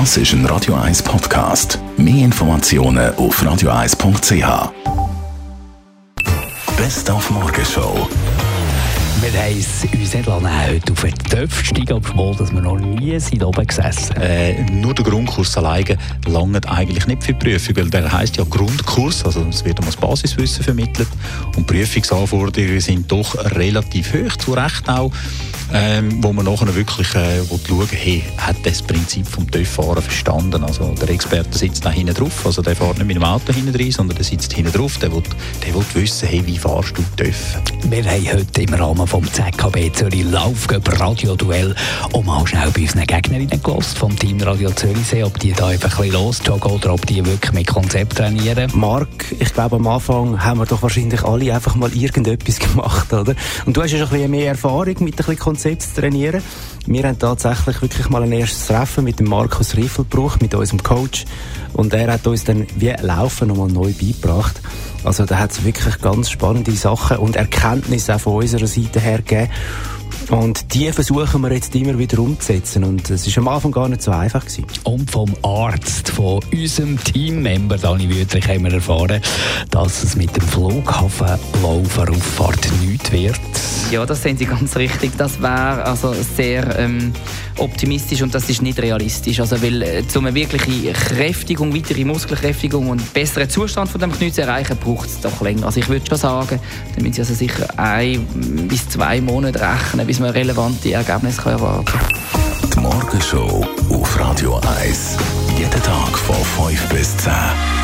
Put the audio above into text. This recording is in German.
Das ist ein Radio 1 Podcast. Mehr Informationen auf radio1.ch. Best auf Morgenshow. Wir haben es uns nicht lassen, heute auf den Töpf steigen, obwohl dass wir noch nie sind oben gesessen äh, Nur der Grundkurs alleine langt eigentlich nicht für die Prüfung, weil der heisst ja Grundkurs, also es wird um das Basiswissen vermittelt und Prüfungsanforderungen sind doch relativ hoch, zu Recht auch ähm, wo man nachher wirklich äh, schauen hey, hat das Prinzip vom TÜV-Fahren verstanden? Also der Experte sitzt da hinten drauf, also der fährt nicht mit dem Auto hinten rein, sondern der sitzt hinten drauf, der will, der will wissen, hey, wie fahrst du TÜV? Wir haben heute im Rahmen vom ZKB Zürich Laufgöber Radio-Duell auch mal schnell bei unseren Gegnerinnen gelost vom Team Radio Zürich sehen, ob die da einfach ein bisschen losjoggen oder ob die wirklich mit Konzept trainieren. Marc, ich glaube am Anfang haben wir doch wahrscheinlich alle einfach mal irgendetwas gemacht, oder? Und du hast ja schon ein bisschen mehr Erfahrung mit ein bisschen Konzept zu trainieren. Wir haben tatsächlich wirklich mal ein erstes Treffen mit dem Markus Riffelbruch, mit unserem Coach. Und er hat uns dann wie Laufen nochmal neu beigebracht. Also da hat es wirklich ganz spannende Sachen und Erkenntnisse auch von unserer Seite her gegeben. Und die versuchen wir jetzt immer wieder umzusetzen. Und es ist am Anfang gar nicht so einfach gewesen. Und vom Arzt, von unserem Teammember Dani Wüttrich, haben wir erfahren, dass es mit dem Flughafenlauferauffahrt nichts wird. Ja, das sehen Sie ganz richtig. Das wäre also sehr ähm, optimistisch und das ist nicht realistisch. Also, weil äh, um eine wirkliche Kräftigung, weitere Muskelkräftigung und besseren Zustand von dem Knie zu erreichen, braucht es doch länger. Also ich würde schon sagen, da müssen Sie also sicher ein bis zwei Monate rechnen, bis man relevante Ergebnisse erwarten kann. Die Morgenshow auf Radio 1. Jeden Tag von 5 bis 10.